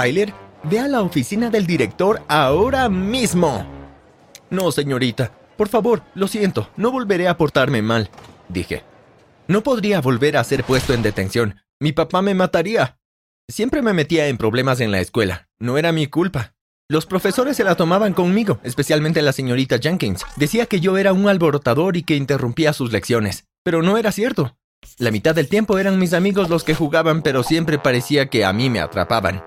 Tyler, ve a la oficina del director ahora mismo. No, señorita. Por favor, lo siento, no volveré a portarme mal, dije. No podría volver a ser puesto en detención. Mi papá me mataría. Siempre me metía en problemas en la escuela. No era mi culpa. Los profesores se la tomaban conmigo, especialmente la señorita Jenkins. Decía que yo era un alborotador y que interrumpía sus lecciones. Pero no era cierto. La mitad del tiempo eran mis amigos los que jugaban, pero siempre parecía que a mí me atrapaban.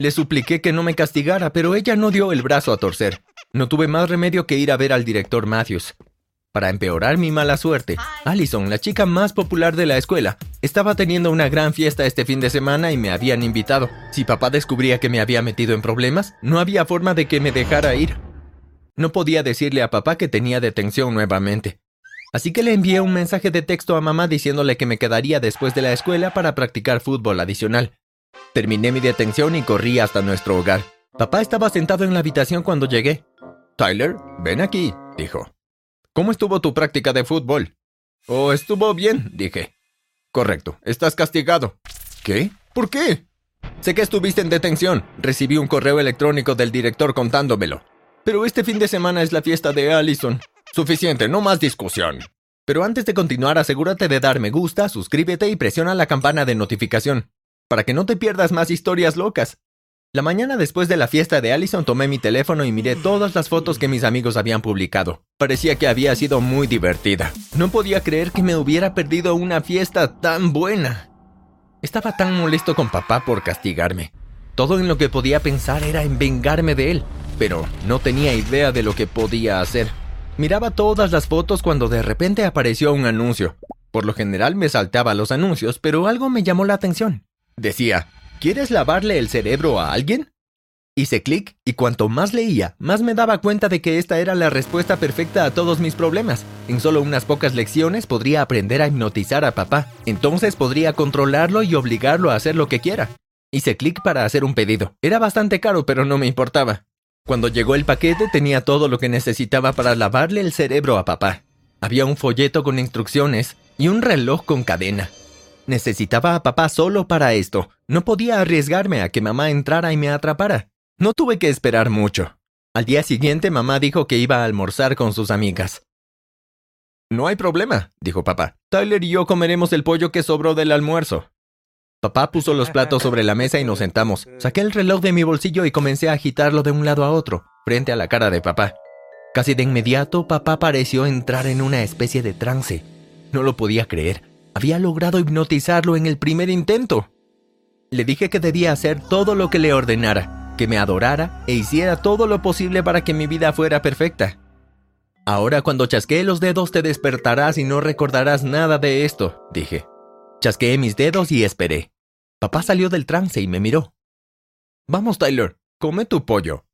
Le supliqué que no me castigara, pero ella no dio el brazo a torcer. No tuve más remedio que ir a ver al director Matthews. Para empeorar mi mala suerte, Allison, la chica más popular de la escuela, estaba teniendo una gran fiesta este fin de semana y me habían invitado. Si papá descubría que me había metido en problemas, no había forma de que me dejara ir. No podía decirle a papá que tenía detención nuevamente. Así que le envié un mensaje de texto a mamá diciéndole que me quedaría después de la escuela para practicar fútbol adicional. Terminé mi detención y corrí hasta nuestro hogar. Papá estaba sentado en la habitación cuando llegué. Tyler, ven aquí, dijo. ¿Cómo estuvo tu práctica de fútbol? Oh, estuvo bien, dije. Correcto, estás castigado. ¿Qué? ¿Por qué? Sé que estuviste en detención. Recibí un correo electrónico del director contándomelo. Pero este fin de semana es la fiesta de Allison. Suficiente, no más discusión. Pero antes de continuar, asegúrate de dar me gusta, suscríbete y presiona la campana de notificación, para que no te pierdas más historias locas. La mañana después de la fiesta de Allison tomé mi teléfono y miré todas las fotos que mis amigos habían publicado. Parecía que había sido muy divertida. No podía creer que me hubiera perdido una fiesta tan buena. Estaba tan molesto con papá por castigarme. Todo en lo que podía pensar era en vengarme de él, pero no tenía idea de lo que podía hacer. Miraba todas las fotos cuando de repente apareció un anuncio. Por lo general me saltaba los anuncios, pero algo me llamó la atención. Decía, ¿Quieres lavarle el cerebro a alguien? Hice clic y cuanto más leía, más me daba cuenta de que esta era la respuesta perfecta a todos mis problemas. En solo unas pocas lecciones podría aprender a hipnotizar a papá. Entonces podría controlarlo y obligarlo a hacer lo que quiera. Hice clic para hacer un pedido. Era bastante caro, pero no me importaba. Cuando llegó el paquete tenía todo lo que necesitaba para lavarle el cerebro a papá. Había un folleto con instrucciones y un reloj con cadena. Necesitaba a papá solo para esto. No podía arriesgarme a que mamá entrara y me atrapara. No tuve que esperar mucho. Al día siguiente mamá dijo que iba a almorzar con sus amigas. No hay problema, dijo papá. Tyler y yo comeremos el pollo que sobró del almuerzo. Papá puso los platos sobre la mesa y nos sentamos. Saqué el reloj de mi bolsillo y comencé a agitarlo de un lado a otro, frente a la cara de papá. Casi de inmediato, papá pareció entrar en una especie de trance. No lo podía creer. Había logrado hipnotizarlo en el primer intento. Le dije que debía hacer todo lo que le ordenara, que me adorara e hiciera todo lo posible para que mi vida fuera perfecta. Ahora cuando chasquee los dedos te despertarás y no recordarás nada de esto, dije. Chasqueé mis dedos y esperé. Papá salió del trance y me miró. Vamos, Tyler, come tu pollo.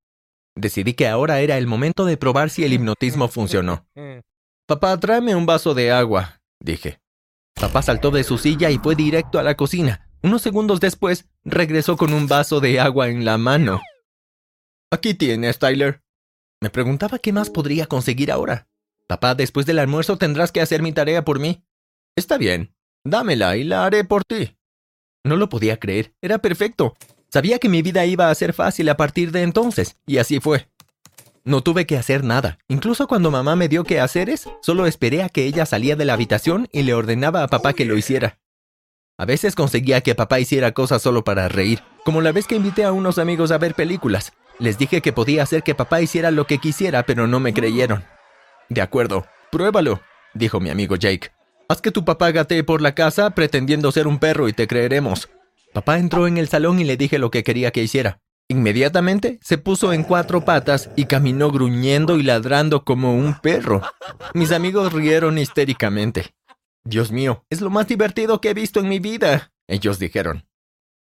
Decidí que ahora era el momento de probar si el hipnotismo funcionó. Papá, tráeme un vaso de agua, dije. Papá saltó de su silla y fue directo a la cocina. Unos segundos después, regresó con un vaso de agua en la mano. Aquí tienes, Tyler. Me preguntaba qué más podría conseguir ahora. Papá, después del almuerzo tendrás que hacer mi tarea por mí. Está bien, dámela y la haré por ti. No lo podía creer, era perfecto. Sabía que mi vida iba a ser fácil a partir de entonces, y así fue. No tuve que hacer nada. Incluso cuando mamá me dio que solo esperé a que ella salía de la habitación y le ordenaba a papá que lo hiciera. A veces conseguía que papá hiciera cosas solo para reír, como la vez que invité a unos amigos a ver películas. Les dije que podía hacer que papá hiciera lo que quisiera, pero no me creyeron. De acuerdo, pruébalo, dijo mi amigo Jake. Haz que tu papá gatee por la casa pretendiendo ser un perro y te creeremos. Papá entró en el salón y le dije lo que quería que hiciera. Inmediatamente se puso en cuatro patas y caminó gruñendo y ladrando como un perro. Mis amigos rieron histéricamente. Dios mío, es lo más divertido que he visto en mi vida, ellos dijeron.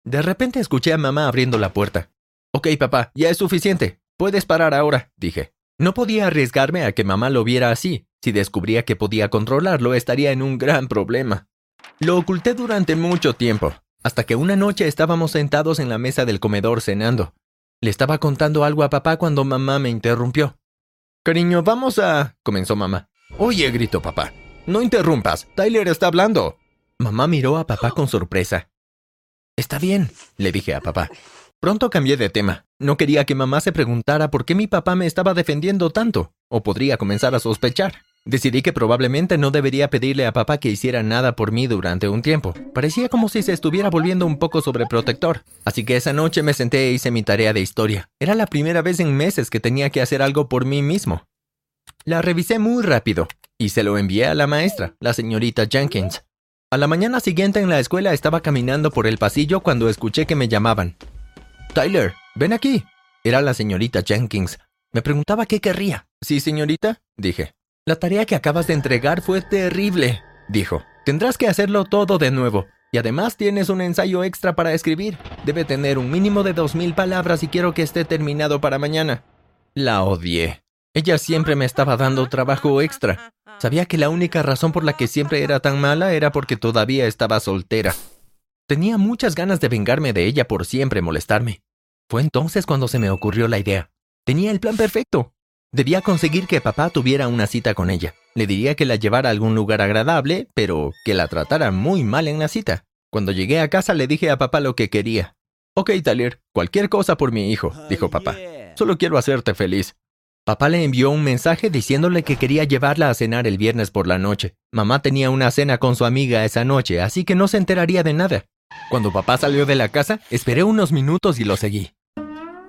De repente escuché a mamá abriendo la puerta. Ok, papá, ya es suficiente. Puedes parar ahora, dije. No podía arriesgarme a que mamá lo viera así. Si descubría que podía controlarlo, estaría en un gran problema. Lo oculté durante mucho tiempo, hasta que una noche estábamos sentados en la mesa del comedor cenando. Le estaba contando algo a papá cuando mamá me interrumpió. Cariño, vamos a... comenzó mamá. Oye, gritó papá. No interrumpas. Tyler está hablando. Mamá miró a papá con sorpresa. Está bien, le dije a papá. Pronto cambié de tema. No quería que mamá se preguntara por qué mi papá me estaba defendiendo tanto, o podría comenzar a sospechar. Decidí que probablemente no debería pedirle a papá que hiciera nada por mí durante un tiempo. Parecía como si se estuviera volviendo un poco sobreprotector. Así que esa noche me senté e hice mi tarea de historia. Era la primera vez en meses que tenía que hacer algo por mí mismo. La revisé muy rápido y se lo envié a la maestra, la señorita Jenkins. A la mañana siguiente en la escuela estaba caminando por el pasillo cuando escuché que me llamaban. Tyler, ven aquí. Era la señorita Jenkins. Me preguntaba qué querría. Sí, señorita, dije. La tarea que acabas de entregar fue terrible, dijo. Tendrás que hacerlo todo de nuevo. Y además tienes un ensayo extra para escribir. Debe tener un mínimo de dos mil palabras y quiero que esté terminado para mañana. La odié. Ella siempre me estaba dando trabajo extra. Sabía que la única razón por la que siempre era tan mala era porque todavía estaba soltera. Tenía muchas ganas de vengarme de ella por siempre molestarme. Fue entonces cuando se me ocurrió la idea. Tenía el plan perfecto. Debía conseguir que papá tuviera una cita con ella. Le diría que la llevara a algún lugar agradable, pero que la tratara muy mal en la cita. Cuando llegué a casa le dije a papá lo que quería. Ok, Tyler, cualquier cosa por mi hijo, dijo papá. Solo quiero hacerte feliz. Papá le envió un mensaje diciéndole que quería llevarla a cenar el viernes por la noche. Mamá tenía una cena con su amiga esa noche, así que no se enteraría de nada. Cuando papá salió de la casa, esperé unos minutos y lo seguí.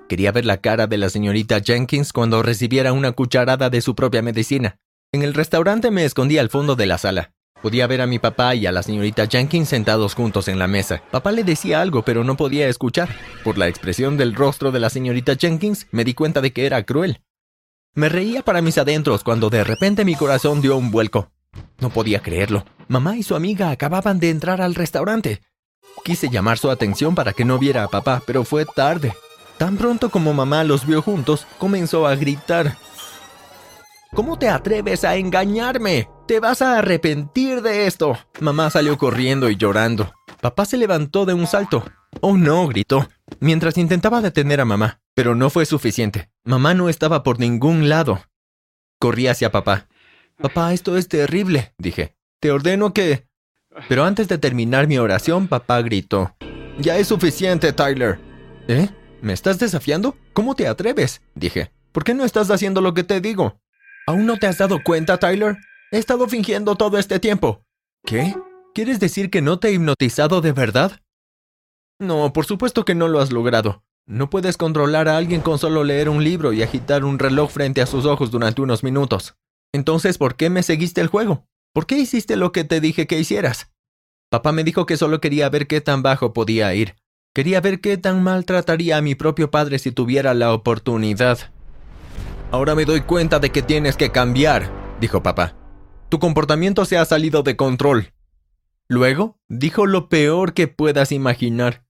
Quería ver la cara de la señorita Jenkins cuando recibiera una cucharada de su propia medicina. En el restaurante me escondí al fondo de la sala. Podía ver a mi papá y a la señorita Jenkins sentados juntos en la mesa. Papá le decía algo, pero no podía escuchar. Por la expresión del rostro de la señorita Jenkins, me di cuenta de que era cruel. Me reía para mis adentros cuando de repente mi corazón dio un vuelco. No podía creerlo. Mamá y su amiga acababan de entrar al restaurante. Quise llamar su atención para que no viera a papá, pero fue tarde. Tan pronto como mamá los vio juntos, comenzó a gritar. ¿Cómo te atreves a engañarme? Te vas a arrepentir de esto. Mamá salió corriendo y llorando. Papá se levantó de un salto. Oh no, gritó, mientras intentaba detener a mamá, pero no fue suficiente. Mamá no estaba por ningún lado. Corrí hacia papá. Papá, esto es terrible, dije. Te ordeno que... Pero antes de terminar mi oración, papá gritó. Ya es suficiente, Tyler. ¿Eh? ¿Me estás desafiando? ¿Cómo te atreves? dije. ¿Por qué no estás haciendo lo que te digo? ¿Aún no te has dado cuenta, Tyler? He estado fingiendo todo este tiempo. ¿Qué? ¿Quieres decir que no te he hipnotizado de verdad? No, por supuesto que no lo has logrado. No puedes controlar a alguien con solo leer un libro y agitar un reloj frente a sus ojos durante unos minutos. Entonces, ¿por qué me seguiste el juego? ¿Por qué hiciste lo que te dije que hicieras? Papá me dijo que solo quería ver qué tan bajo podía ir, Quería ver qué tan mal trataría a mi propio padre si tuviera la oportunidad. Ahora me doy cuenta de que tienes que cambiar, dijo papá. Tu comportamiento se ha salido de control. Luego, dijo lo peor que puedas imaginar.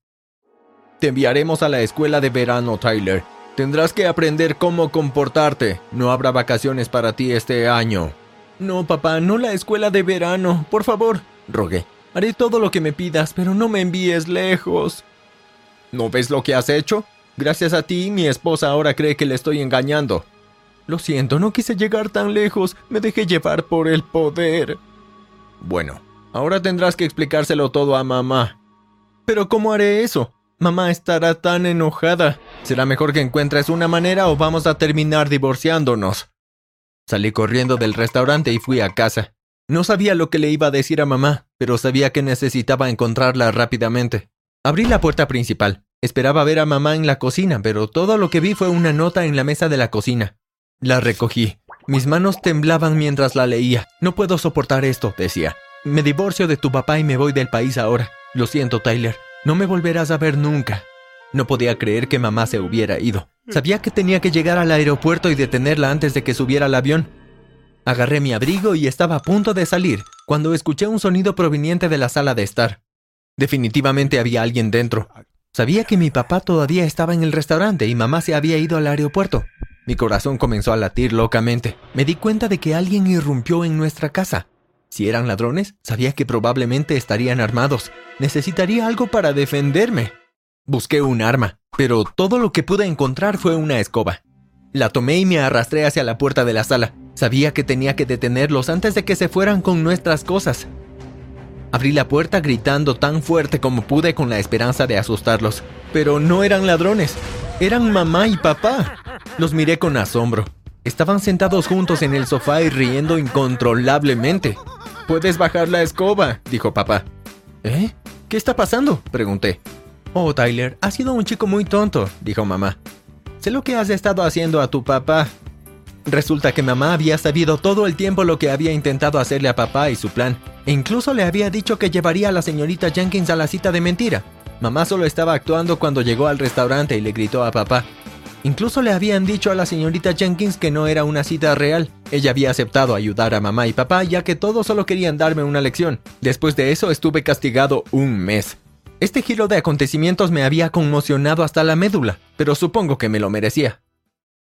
Te enviaremos a la escuela de verano, Tyler. Tendrás que aprender cómo comportarte. No habrá vacaciones para ti este año. No, papá, no la escuela de verano. Por favor, rogué. Haré todo lo que me pidas, pero no me envíes lejos. ¿No ves lo que has hecho? Gracias a ti, mi esposa ahora cree que le estoy engañando. Lo siento, no quise llegar tan lejos, me dejé llevar por el poder. Bueno, ahora tendrás que explicárselo todo a mamá. Pero ¿cómo haré eso? Mamá estará tan enojada. Será mejor que encuentres una manera o vamos a terminar divorciándonos. Salí corriendo del restaurante y fui a casa. No sabía lo que le iba a decir a mamá, pero sabía que necesitaba encontrarla rápidamente. Abrí la puerta principal. Esperaba ver a mamá en la cocina, pero todo lo que vi fue una nota en la mesa de la cocina. La recogí. Mis manos temblaban mientras la leía. No puedo soportar esto, decía. Me divorcio de tu papá y me voy del país ahora. Lo siento, Tyler. No me volverás a ver nunca. No podía creer que mamá se hubiera ido. Sabía que tenía que llegar al aeropuerto y detenerla antes de que subiera al avión. Agarré mi abrigo y estaba a punto de salir, cuando escuché un sonido proveniente de la sala de estar. Definitivamente había alguien dentro. Sabía que mi papá todavía estaba en el restaurante y mamá se había ido al aeropuerto. Mi corazón comenzó a latir locamente. Me di cuenta de que alguien irrumpió en nuestra casa. Si eran ladrones, sabía que probablemente estarían armados. Necesitaría algo para defenderme. Busqué un arma, pero todo lo que pude encontrar fue una escoba. La tomé y me arrastré hacia la puerta de la sala. Sabía que tenía que detenerlos antes de que se fueran con nuestras cosas. Abrí la puerta gritando tan fuerte como pude con la esperanza de asustarlos. Pero no eran ladrones, eran mamá y papá. Los miré con asombro. Estaban sentados juntos en el sofá y riendo incontrolablemente. Puedes bajar la escoba, dijo papá. ¿Eh? ¿Qué está pasando? pregunté. Oh, Tyler, has sido un chico muy tonto, dijo mamá. Sé lo que has estado haciendo a tu papá. Resulta que mamá había sabido todo el tiempo lo que había intentado hacerle a papá y su plan, e incluso le había dicho que llevaría a la señorita Jenkins a la cita de mentira. Mamá solo estaba actuando cuando llegó al restaurante y le gritó a papá. Incluso le habían dicho a la señorita Jenkins que no era una cita real. Ella había aceptado ayudar a mamá y papá ya que todos solo querían darme una lección. Después de eso estuve castigado un mes. Este giro de acontecimientos me había conmocionado hasta la médula, pero supongo que me lo merecía.